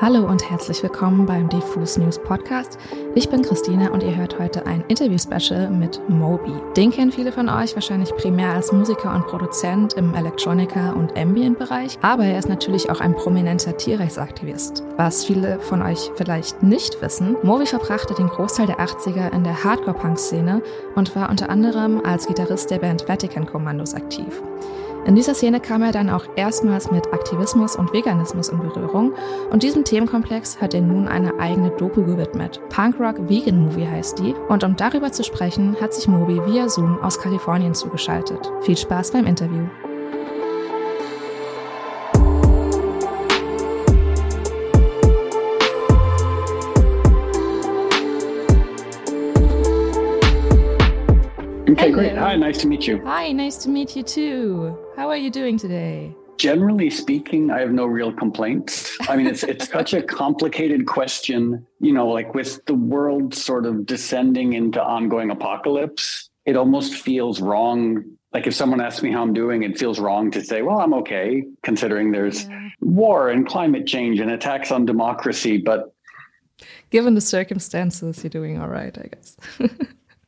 Hallo und herzlich willkommen beim Diffus News Podcast. Ich bin Christina und ihr hört heute ein Interview-Special mit Moby. Den kennen viele von euch wahrscheinlich primär als Musiker und Produzent im Electronica- und Ambient-Bereich, aber er ist natürlich auch ein prominenter Tierrechtsaktivist. Was viele von euch vielleicht nicht wissen, Moby verbrachte den Großteil der 80er in der Hardcore-Punk-Szene und war unter anderem als Gitarrist der Band Vatican Commandos aktiv. In dieser Szene kam er dann auch erstmals mit Aktivismus und Veganismus in Berührung und diesem Themenkomplex hat er nun eine eigene Doku gewidmet. Punk Rock Vegan Movie heißt die und um darüber zu sprechen, hat sich Moby via Zoom aus Kalifornien zugeschaltet. Viel Spaß beim Interview. Okay, great. Hi, nice to meet you. Hi, nice to meet you too. How are you doing today? Generally speaking, I have no real complaints. I mean, it's it's such a complicated question, you know, like with the world sort of descending into ongoing apocalypse, it almost feels wrong. Like if someone asks me how I'm doing, it feels wrong to say, well, I'm okay, considering there's yeah. war and climate change and attacks on democracy. But given the circumstances, you're doing all right, I guess.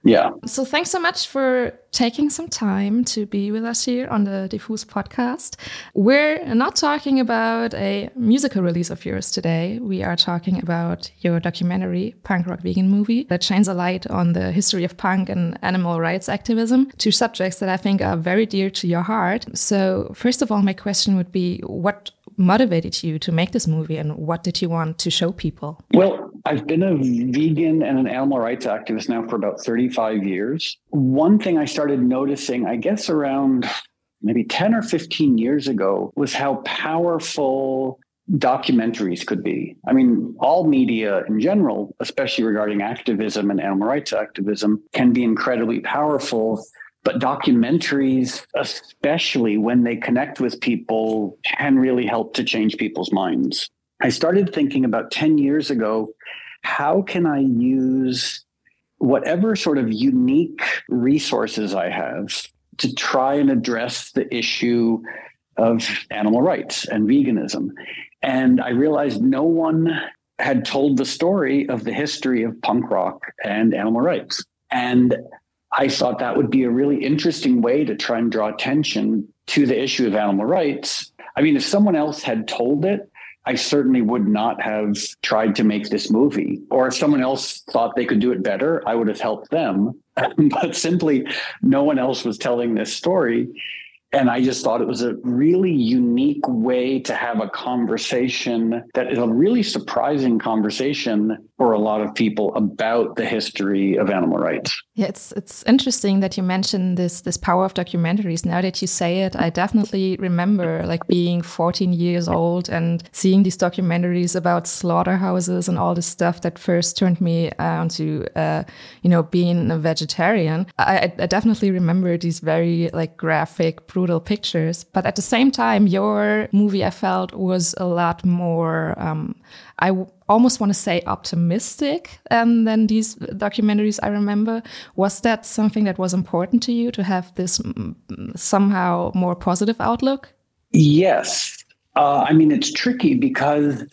Yeah. So thanks so much for taking some time to be with us here on the Diffuse podcast. We're not talking about a musical release of yours today. We are talking about your documentary, Punk Rock Vegan Movie, that shines a light on the history of punk and animal rights activism, two subjects that I think are very dear to your heart. So, first of all, my question would be what motivated you to make this movie and what did you want to show people? Well, I've been a vegan and an animal rights activist now for about 35 years. One thing I started noticing, I guess around maybe 10 or 15 years ago, was how powerful documentaries could be. I mean, all media in general, especially regarding activism and animal rights activism, can be incredibly powerful but documentaries, especially when they connect with people, can really help to change people's minds. I started thinking about 10 years ago how can I use whatever sort of unique resources I have to try and address the issue of animal rights and veganism? And I realized no one had told the story of the history of punk rock and animal rights. And I thought that would be a really interesting way to try and draw attention to the issue of animal rights. I mean, if someone else had told it, I certainly would not have tried to make this movie. Or if someone else thought they could do it better, I would have helped them. but simply, no one else was telling this story. And I just thought it was a really unique way to have a conversation that is a really surprising conversation for a lot of people about the history of animal rights. Yeah, it's it's interesting that you mentioned this this power of documentaries. Now that you say it, I definitely remember like being 14 years old and seeing these documentaries about slaughterhouses and all this stuff that first turned me on to uh, you know being a vegetarian. I, I definitely remember these very like graphic, brutal pictures. But at the same time, your movie I felt was a lot more. Um, I almost want to say optimistic um, than these documentaries I remember. Was that something that was important to you to have this somehow more positive outlook? Yes. Uh, I mean, it's tricky because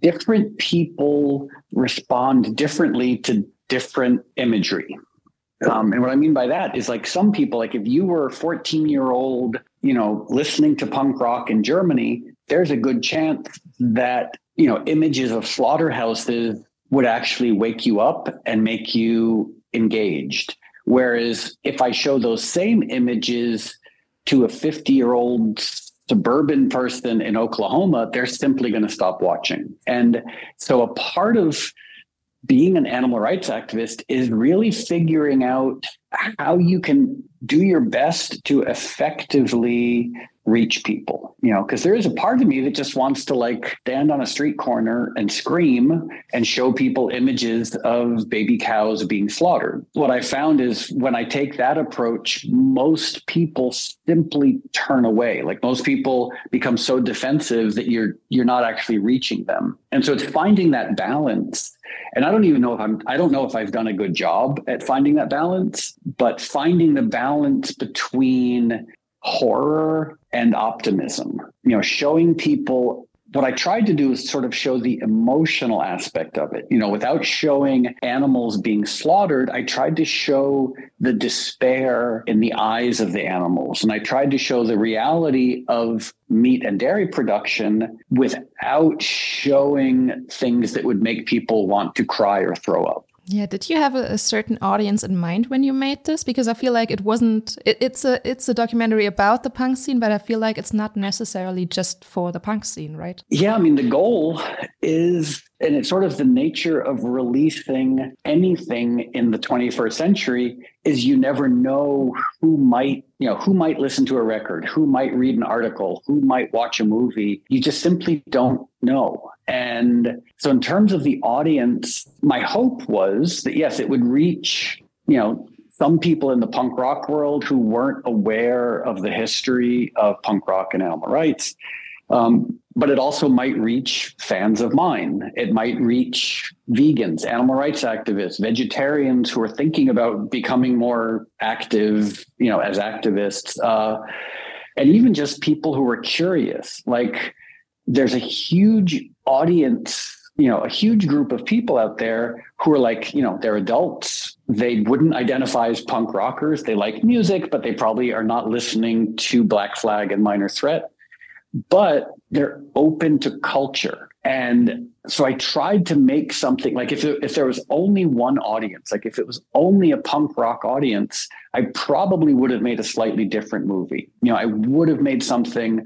different people respond differently to different imagery. Um, and what I mean by that is like some people, like if you were a 14 year old, you know, listening to punk rock in Germany, there's a good chance that you know, images of slaughterhouses would actually wake you up and make you engaged. Whereas if I show those same images to a 50 year old suburban person in Oklahoma, they're simply going to stop watching. And so a part of being an animal rights activist is really figuring out how you can do your best to effectively reach people you know because there is a part of me that just wants to like stand on a street corner and scream and show people images of baby cows being slaughtered. What i found is when i take that approach most people simply turn away. Like most people become so defensive that you're you're not actually reaching them. And so it's finding that balance. And i don't even know if i'm i don't know if i've done a good job at finding that balance but finding the balance between horror and optimism. You know, showing people what I tried to do is sort of show the emotional aspect of it. You know, without showing animals being slaughtered, I tried to show the despair in the eyes of the animals. And I tried to show the reality of meat and dairy production without showing things that would make people want to cry or throw up. Yeah, did you have a, a, certain audience in mind when you made this? Because I feel like it wasn't. It, it's a it's a documentary about the punk scene, but I feel like it's not necessarily just for the punk scene, right? Yeah, I mean the goal is, and it's sort of the nature of releasing anything in the 21st century is you never know who might you know who might listen to a record, who might read an article, who might watch a movie. You just simply don't know. And so, in terms of the audience, my hope was that yes, it would reach, you know, some people in the punk rock world who weren't aware of the history of punk rock and animal rights. Um, but it also might reach fans of mine. It might reach vegans, animal rights activists, vegetarians who are thinking about becoming more active, you know, as activists, uh, and even just people who are curious. Like, there's a huge audience you know a huge group of people out there who are like you know they're adults. They wouldn't identify as punk rockers. They like music but they probably are not listening to black flag and minor threat. But they're open to culture. And so i tried to make something like if it, if there was only one audience like if it was only a punk rock audience i probably would have made a slightly different movie. You know i would have made something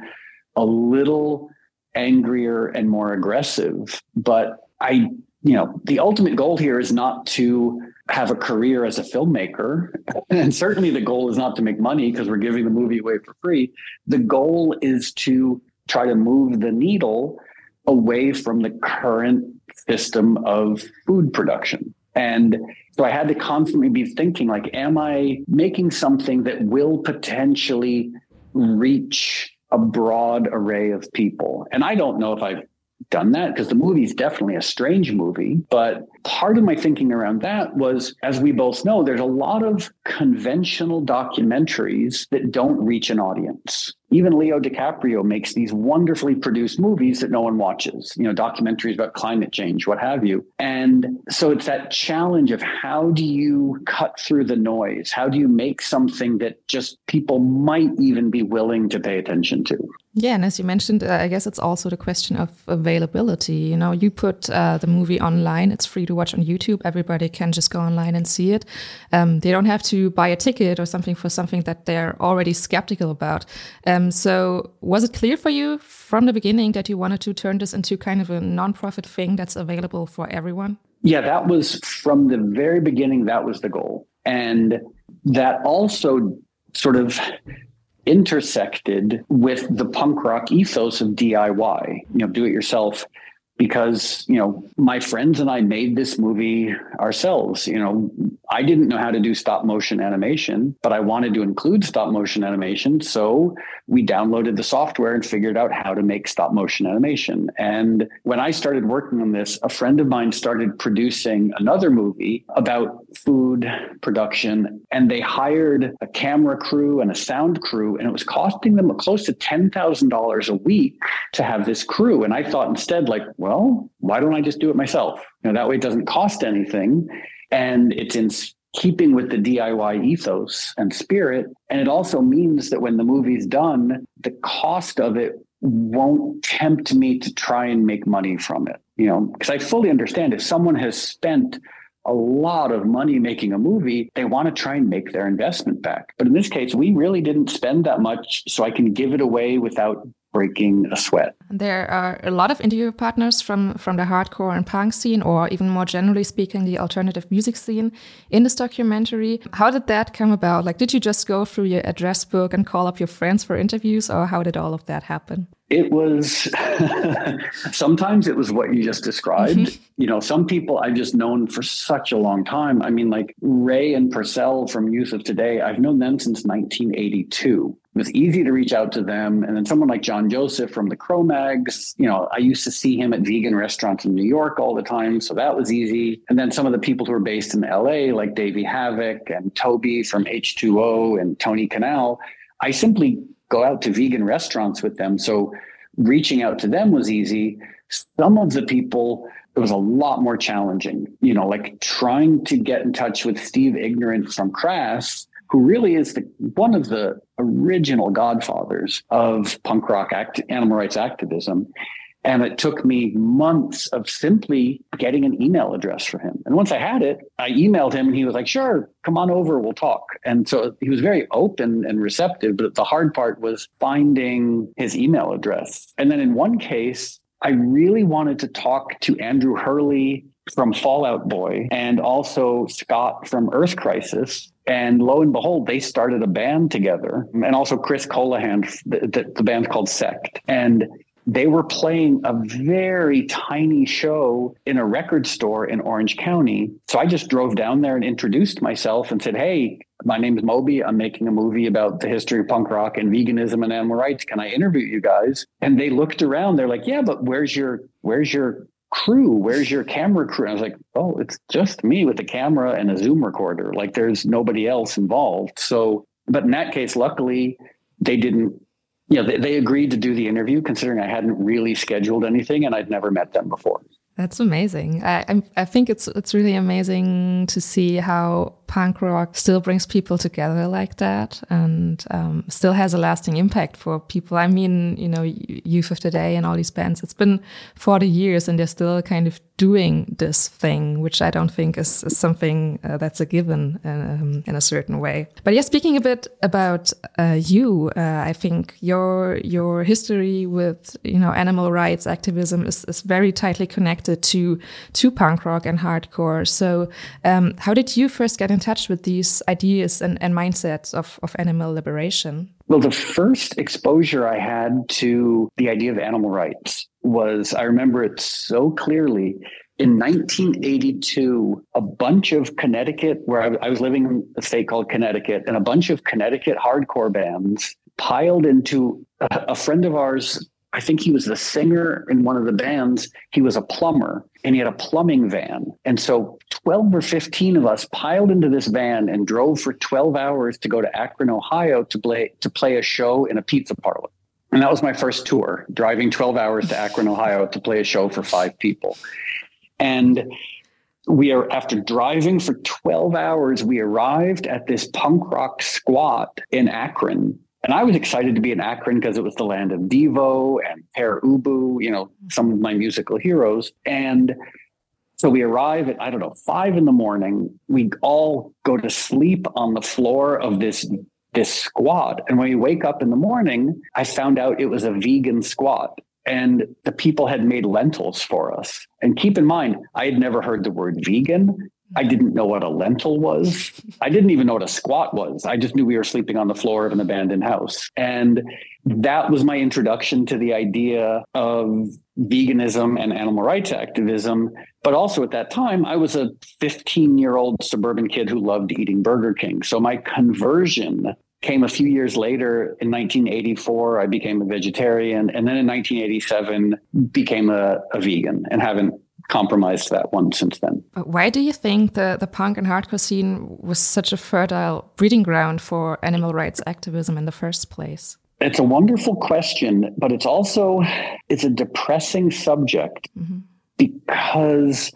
a little angrier and more aggressive. But I, you know, the ultimate goal here is not to have a career as a filmmaker. And certainly the goal is not to make money because we're giving the movie away for free. The goal is to try to move the needle away from the current system of food production. And so I had to constantly be thinking like, am I making something that will potentially reach a broad array of people. And I don't know if I've done that because the movie is definitely a strange movie. But part of my thinking around that was, as we both know, there's a lot of conventional documentaries that don't reach an audience. Even Leo DiCaprio makes these wonderfully produced movies that no one watches, you know, documentaries about climate change, what have you. And so it's that challenge of how do you cut through the noise? How do you make something that just people might even be willing to pay attention to? Yeah, and as you mentioned, uh, I guess it's also the question of availability. You know, you put uh, the movie online; it's free to watch on YouTube. Everybody can just go online and see it. Um, they don't have to buy a ticket or something for something that they're already skeptical about. Um, so, was it clear for you from the beginning that you wanted to turn this into kind of a nonprofit thing that's available for everyone? Yeah, that was from the very beginning. That was the goal, and that also sort of intersected with the punk rock ethos of DIY, you know, do it yourself because you know my friends and I made this movie ourselves. You know, I didn't know how to do stop motion animation, but I wanted to include stop motion animation, so we downloaded the software and figured out how to make stop motion animation. And when I started working on this, a friend of mine started producing another movie about food production, and they hired a camera crew and a sound crew, and it was costing them close to ten thousand dollars a week to have this crew. And I thought instead, like, well well, why don't I just do it myself? You know, that way it doesn't cost anything. And it's in keeping with the DIY ethos and spirit. And it also means that when the movie's done, the cost of it won't tempt me to try and make money from it. You know, because I fully understand if someone has spent a lot of money making a movie, they want to try and make their investment back. But in this case, we really didn't spend that much, so I can give it away without breaking a sweat. There are a lot of interview partners from from the hardcore and punk scene, or even more generally speaking, the alternative music scene in this documentary. How did that come about? Like, did you just go through your address book and call up your friends for interviews, or how did all of that happen? It was sometimes it was what you just described. Mm-hmm. You know, some people I've just known for such a long time. I mean, like Ray and Porcell from Youth of Today, I've known them since 1982 it was easy to reach out to them. And then someone like John Joseph from the Cro-Mags, you know, I used to see him at vegan restaurants in New York all the time. So that was easy. And then some of the people who are based in LA, like Davey Havok and Toby from H2O and Tony Kanal, I simply go out to vegan restaurants with them. So reaching out to them was easy. Some of the people, it was a lot more challenging. You know, like trying to get in touch with Steve Ignorant from Crass, who really is the one of the original godfathers of punk rock act, animal rights activism. And it took me months of simply getting an email address for him. And once I had it, I emailed him and he was like, sure, come on over, we'll talk. And so he was very open and receptive. But the hard part was finding his email address. And then in one case, I really wanted to talk to Andrew Hurley from Fall Out Boy and also Scott from Earth Crisis. And lo and behold, they started a band together. And also Chris Colohan, the, the, the called Sect. And they were playing a very tiny show in a record store in Orange County. So I just drove down there and introduced myself and said, Hey, my name is Moby. I'm making a movie about the history of punk rock and veganism and animal rights. Can I interview you guys? And they looked around. They're like, Yeah, but where's your where's your crew? Where's your camera crew? And I was like, Oh, it's just me with a camera and a Zoom recorder. Like there's nobody else involved. So, but in that case, luckily, they didn't yeah, they, they agreed to do the interview considering I hadn't really scheduled anything and I'd never met them before. That's amazing. I, I think it's it's really amazing to see how punk rock still brings people together like that and um, still has a lasting impact for people. I mean, you know, Youth of Today and all these bands. It's been 40 years and they're still kind of doing this thing, which I don't think is, is something uh, that's a given um, in a certain way. But yeah, speaking a bit about uh, you, uh, I think your your history with you know animal rights activism is, is very tightly connected to to punk rock and hardcore. So, um, how did you first get touch with these ideas and, and mindsets of, of animal liberation? Well, the first exposure I had to the idea of animal rights was I remember it so clearly. In 1982, a bunch of Connecticut, where I, I was living in a state called Connecticut, and a bunch of Connecticut hardcore bands piled into a friend of ours I think he was the singer in one of the bands. He was a plumber and he had a plumbing van. And so 12 or 15 of us piled into this van and drove for 12 hours to go to Akron, Ohio to play to play a show in a pizza parlor. And that was my first tour, driving 12 hours to Akron, Ohio to play a show for five people. And we are after driving for 12 hours, we arrived at this punk rock squat in Akron. And I was excited to be in Akron because it was the land of Devo and Pere Ubu, you know, mm-hmm. some of my musical heroes. And so we arrive at, I don't know, five in the morning. We all go to sleep on the floor of this this squat. And when we wake up in the morning, I found out it was a vegan squat. And the people had made lentils for us. And keep in mind, I had never heard the word vegan. I didn't know what a lentil was. I didn't even know what a squat was. I just knew we were sleeping on the floor of an abandoned house. And that was my introduction to the idea of veganism and animal rights activism. But also at that time, I was a 15 year old suburban kid who loved eating Burger King. So my conversion came a few years later in 1984 i became a vegetarian and then in 1987 became a, a vegan and haven't compromised that one since then. Why do you think the, the punk and hardcore scene was such a fertile breeding ground for animal rights activism in the first place? It's a wonderful question, but it's also it's a depressing subject mm -hmm. because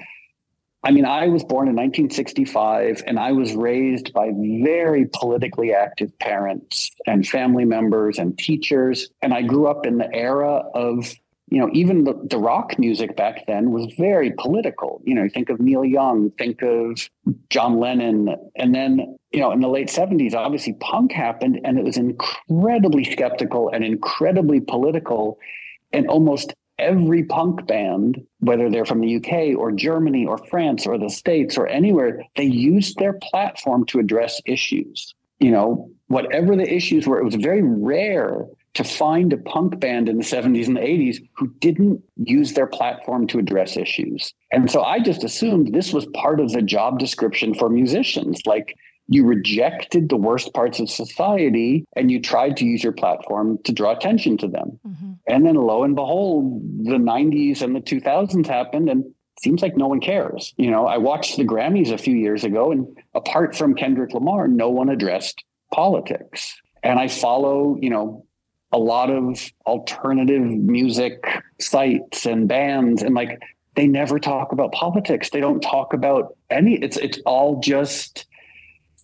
I mean, I was born in 1965 and I was raised by very politically active parents and family members and teachers. And I grew up in the era of you know, even the, the rock music back then was very political. You know, think of Neil Young, think of John Lennon. And then, you know, in the late 70s, obviously punk happened and it was incredibly skeptical and incredibly political. And almost every punk band, whether they're from the UK or Germany or France or the States or anywhere, they used their platform to address issues. You know, whatever the issues were, it was very rare to find a punk band in the 70s and the 80s who didn't use their platform to address issues. And so I just assumed this was part of the job description for musicians. Like you rejected the worst parts of society and you tried to use your platform to draw attention to them. Mm-hmm. And then lo and behold, the 90s and the 2000s happened and seems like no one cares. You know, I watched the Grammys a few years ago and apart from Kendrick Lamar, no one addressed politics. And I follow, you know, a lot of alternative music sites and bands and like they never talk about politics. They don't talk about any it's it's all just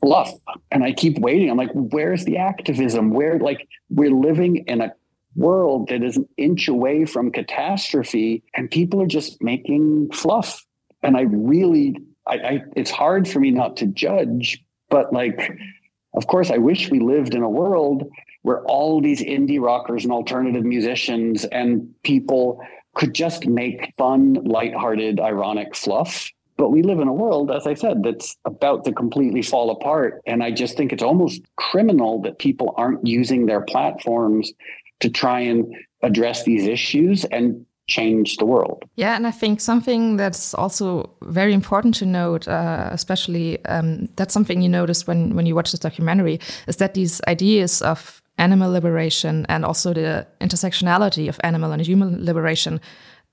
fluff. And I keep waiting. I'm like, where's the activism? Where like we're living in a world that is an inch away from catastrophe and people are just making fluff. And I really I, I it's hard for me not to judge, but like of course I wish we lived in a world where all these indie rockers and alternative musicians and people could just make fun, lighthearted, ironic fluff. But we live in a world, as I said, that's about to completely fall apart. And I just think it's almost criminal that people aren't using their platforms to try and address these issues and change the world. Yeah, and I think something that's also very important to note, uh, especially um, that's something you notice when when you watch this documentary, is that these ideas of animal liberation and also the intersectionality of animal and human liberation.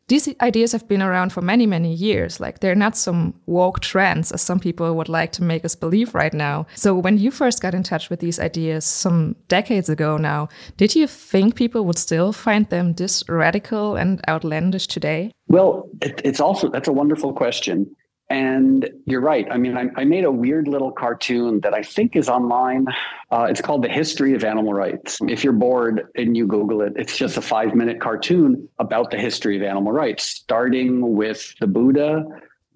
These ideas have been around for many, many years. Like they're not some woke trends, as some people would like to make us believe right now. So when you first got in touch with these ideas some decades ago now, did you think people would still find them this radical and outlandish today? Well, it, it's also that's a wonderful question. And you're right. I mean, I, I, made a weird little cartoon that I think is online. Uh, it's called The History of Animal Rights. If you're bored and you Google it, it's just a five minute cartoon about the history of animal rights, starting with the Buddha,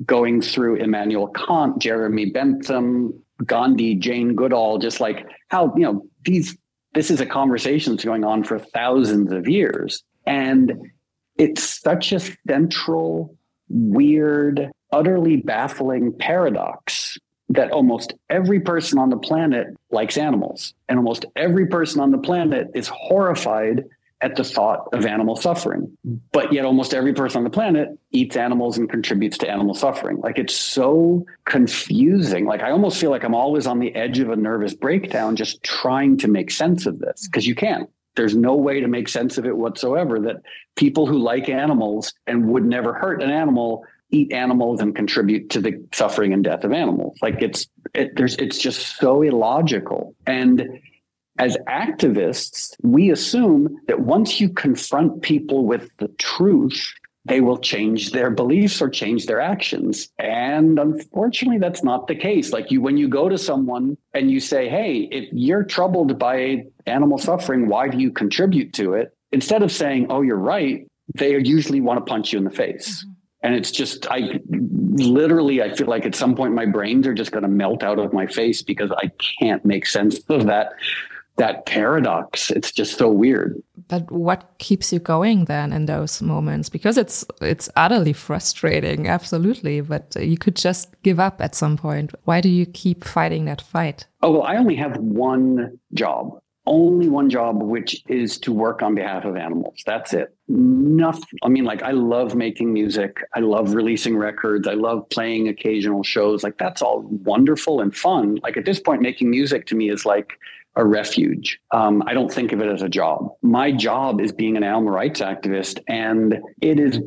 going through Immanuel Kant, Jeremy Bentham, Gandhi, Jane Goodall, just like how, you know, these, this is a conversation that's going on for thousands of years. And it's such a central, weird, utterly baffling paradox that almost every person on the planet likes animals, and almost every person on the planet is horrified at the thought of animal suffering. But yet, almost every person on the planet eats animals and contributes to animal suffering. Like it's so confusing. Like I almost feel like I'm always on the edge of a nervous breakdown just trying to make sense of this because you can't. There's no way to make sense of it whatsoever that people who like animals and would never hurt an animal eat animals and contribute to the suffering and death of animals. Like it's it, there's it's just so illogical. And as activists, we assume that once you confront people with the truth, they will change their beliefs or change their actions. And unfortunately, that's not the case. Like you, when you go to someone and you say, Hey, if you're troubled by animal suffering, why do you contribute to it? Instead of saying, Oh, you're right, they usually want to punch you in the face. Mm-hmm and it's just i literally i feel like at some point my brains are just going to melt out of my face because i can't make sense of that that paradox. It's just so weird. But what keeps you going then in those moments? Because it's it's utterly frustrating absolutely but you could just give up at some point. Why do you keep fighting that fight? Oh well i only have one job only one job, which is to work on behalf of animals. That's it. Nothing. I mean, like, I love making music. I love releasing records. I love playing occasional shows. Like, that's all wonderful and fun. Like, at this point, making music to me is like a refuge. Um, I don't think of it as a job. My job is being an animal rights activist, and it is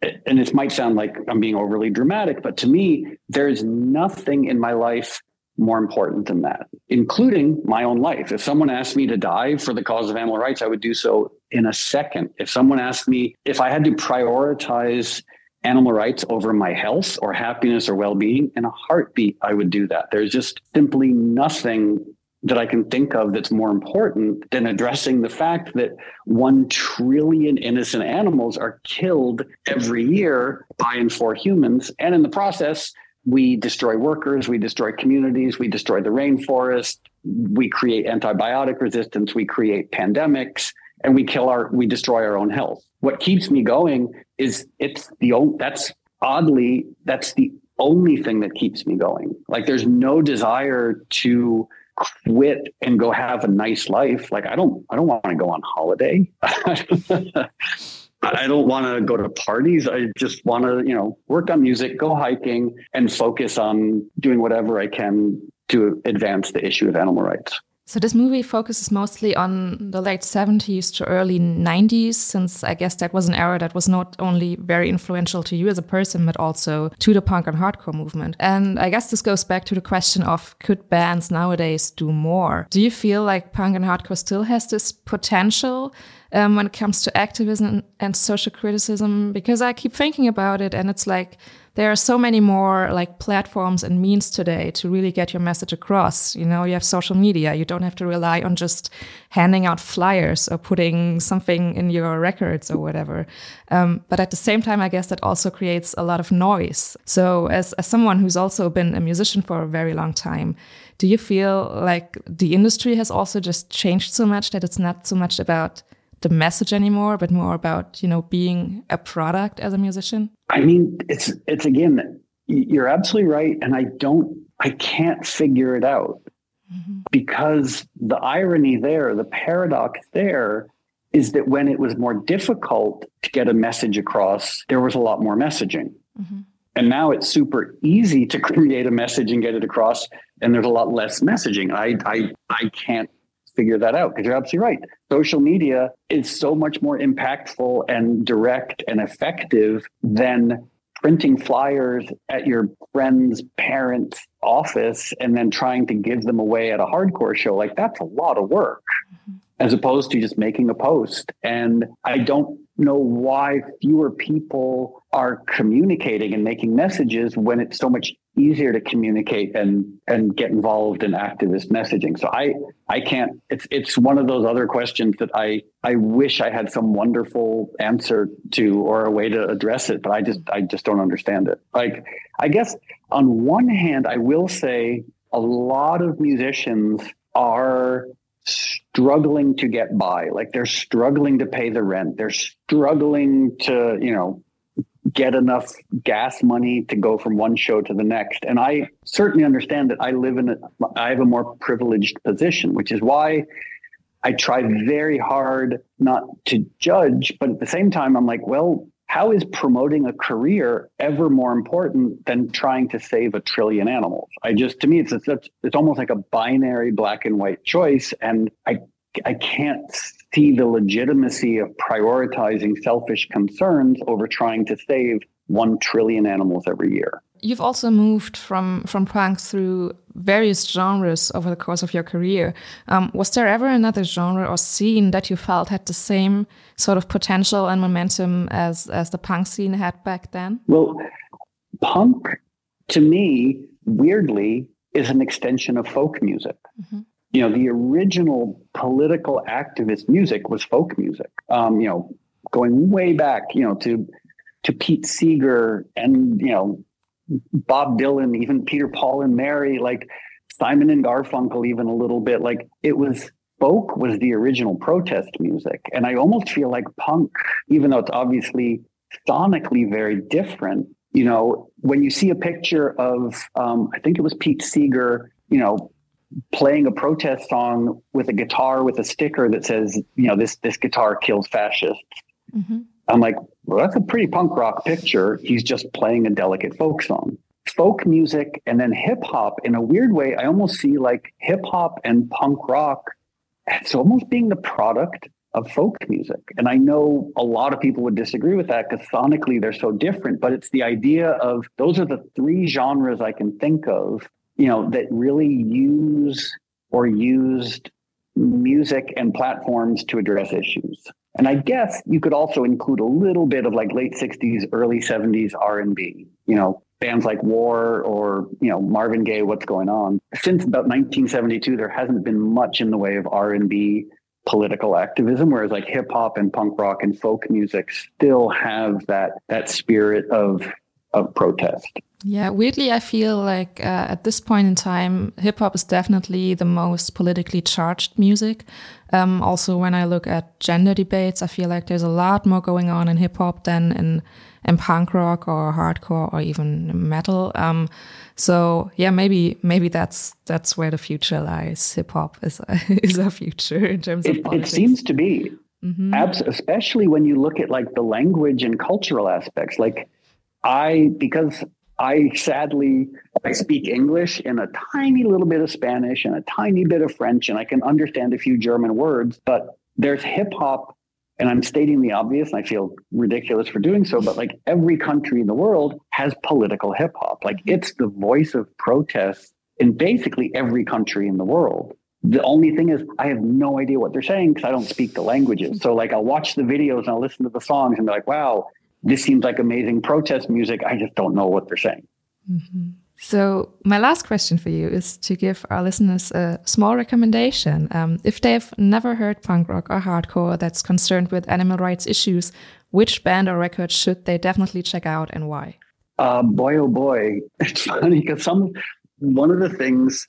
and it might sound like I'm being overly dramatic, but to me, there's nothing in my life more important than that, including my own life. If someone asked me to die for the cause of animal rights, I would do so in a second. If someone asked me if I had to prioritize animal rights over my health or happiness or well being, in a heartbeat, I would do that. There's just simply nothing that I can think of that's more important than addressing the fact that 1 trillion innocent animals are killed every year by and for humans. And in the process, we destroy workers, we destroy communities, we destroy the rainforest, we create antibiotic resistance, we create pandemics, and we kill our, we destroy our own health. What keeps me going is it's the only, that's oddly, that's the only thing that keeps me going. Like there's no desire to quit and go have a nice life. Like I don't, I don't want to go on holiday. I don't want to go to parties. I just want to, you know, work on music, go hiking, and focus on doing whatever I can to advance the issue of animal rights. So this movie focuses mostly on the late 70s to early 90s, since I guess that was an era that was not only very influential to you as a person, but also to the punk and hardcore movement. And I guess this goes back to the question of could bands nowadays do more? Do you feel like punk and hardcore still has this potential um, when it comes to activism and social criticism? Because I keep thinking about it and it's like, there are so many more like platforms and means today to really get your message across. You know, you have social media. You don't have to rely on just handing out flyers or putting something in your records or whatever. Um, but at the same time, I guess that also creates a lot of noise. So as, as someone who's also been a musician for a very long time, do you feel like the industry has also just changed so much that it's not so much about the message anymore, but more about, you know, being a product as a musician? I mean, it's it's again, you're absolutely right. And I don't I can't figure it out. Mm-hmm. Because the irony there, the paradox there is that when it was more difficult to get a message across, there was a lot more messaging. Mm-hmm. And now it's super easy to create a message and get it across, and there's a lot less messaging. I I I can't figure that out because you're absolutely right. Social media is so much more impactful and direct and effective than printing flyers at your friend's parents' office and then trying to give them away at a hardcore show. Like that's a lot of work. Mm-hmm. As opposed to just making a post. And I don't know why fewer people are communicating and making messages when it's so much easier to communicate and and get involved in activist messaging. So i i can't it's it's one of those other questions that i i wish i had some wonderful answer to or a way to address it but i just i just don't understand it. Like i guess on one hand i will say a lot of musicians are struggling to get by. Like they're struggling to pay the rent. They're struggling to, you know, get enough gas money to go from one show to the next. And I certainly understand that I live in a, I have a more privileged position, which is why I try very hard not to judge, but at the same time, I'm like, well, how is promoting a career ever more important than trying to save a trillion animals? I just, to me, it's it's, it's almost like a binary black and white choice, and I I can't see the legitimacy of prioritizing selfish concerns over trying to save one trillion animals every year. You've also moved from from punk through various genres over the course of your career. Um, was there ever another genre or scene that you felt had the same sort of potential and momentum as as the punk scene had back then? Well, punk to me, weirdly, is an extension of folk music. Mm -hmm. You know, the original political activist music was folk music. Um, you know, going way back, you know, to to Pete Seeger and you know Bob Dylan, even Peter Paul and Mary, like Simon and Garfunkel, even a little bit. Like it was folk was the original protest music. And I almost feel like punk, even though it's obviously sonically very different, you know, when you see a picture of, um, I think it was Pete Seeger, you know, playing a protest song with a guitar with a sticker that says, you know, this this guitar kills fascists. Mm-hmm. I'm like, well, that's a pretty punk rock picture. He's just playing a delicate folk song. Folk music and then hip hop, in a weird way, I almost see like hip hop and punk rock it's almost being the product of folk music. And I know a lot of people would disagree with that because sonically they're so different, but it's the idea of those are the three genres I can think of, you know, that really use or used music and platforms to address issues. And I guess you could also include a little bit of like late 60s, early 70s R&B, you know, bands like War or, you know, Marvin Gaye, what's going on. Since about 1972 there hasn't been much in the way of R&B political activism whereas like hip hop and punk rock and folk music still have that that spirit of of protest. Yeah, weirdly, I feel like uh, at this point in time, hip hop is definitely the most politically charged music. Um, also, when I look at gender debates, I feel like there's a lot more going on in hip hop than in in punk rock or hardcore or even metal. Um, so yeah, maybe maybe that's that's where the future lies. Hip hop is is our future in terms of it, politics. It seems to be, mm-hmm. Especially when you look at like the language and cultural aspects. Like I because I sadly I speak English and a tiny little bit of Spanish and a tiny bit of French, and I can understand a few German words. But there's hip hop, and I'm stating the obvious, and I feel ridiculous for doing so. But like every country in the world has political hip hop. Like mm-hmm. it's the voice of protest in basically every country in the world. The only thing is, I have no idea what they're saying because I don't speak the languages. Mm-hmm. So, like, I'll watch the videos and I'll listen to the songs and be like, wow, this seems like amazing protest music. I just don't know what they're saying. Mm-hmm. So, my last question for you is to give our listeners a small recommendation. Um, if they've never heard punk rock or hardcore that's concerned with animal rights issues, which band or record should they definitely check out and why? Uh, boy, oh boy. It's funny because some, one of the things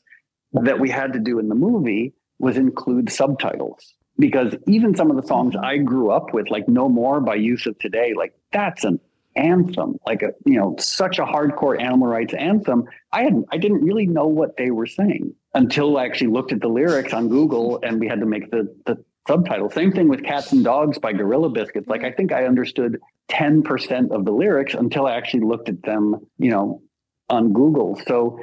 that we had to do in the movie was include subtitles because even some of the songs I grew up with, like No More by Youth of Today, like that's an anthem, like a you know, such a hardcore animal rights anthem. I hadn't I didn't really know what they were saying until I actually looked at the lyrics on Google and we had to make the the subtitle. Same thing with Cats and Dogs by Gorilla Biscuits. Like I think I understood 10% of the lyrics until I actually looked at them, you know, on Google. So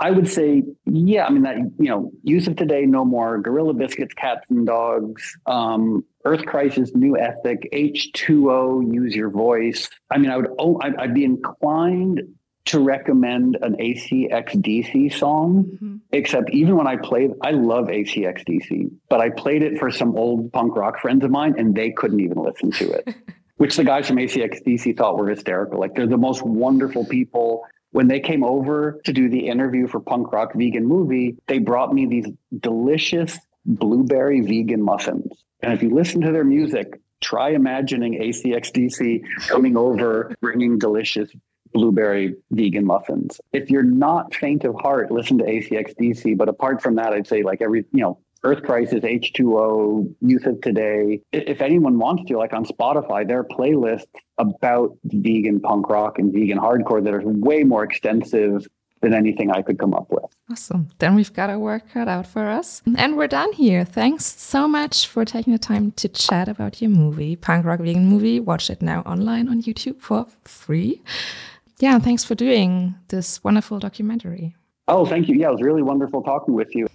I would say, yeah, I mean that you know, Youth of Today, no more, Gorilla Biscuits, Cats and Dogs, um, Earth Crisis, New Ethic, H2O, Use Your Voice. I mean, I would, oh, I'd, I'd be inclined to recommend an ACXDC song, mm-hmm. except even when I played, I love ACXDC, but I played it for some old punk rock friends of mine and they couldn't even listen to it, which the guys from ACXDC thought were hysterical. Like they're the most wonderful people when they came over to do the interview for Punk Rock Vegan Movie, they brought me these delicious blueberry vegan muffins. And if you listen to their music, try imagining ACXDC coming over, bringing delicious blueberry vegan muffins. If you're not faint of heart, listen to ACXDC. But apart from that, I'd say like every, you know, Earth Crisis, H2O, Youth of Today. If anyone wants to, like on Spotify, there are playlists about vegan punk rock and vegan hardcore that are way more extensive than anything I could come up with. Awesome. Then we've got our work cut out for us. And we're done here. Thanks so much for taking the time to chat about your movie, Punk Rock Vegan Movie. Watch it now online on YouTube for free. Yeah, thanks for doing this wonderful documentary. Oh, thank you. Yeah, it was really wonderful talking with you.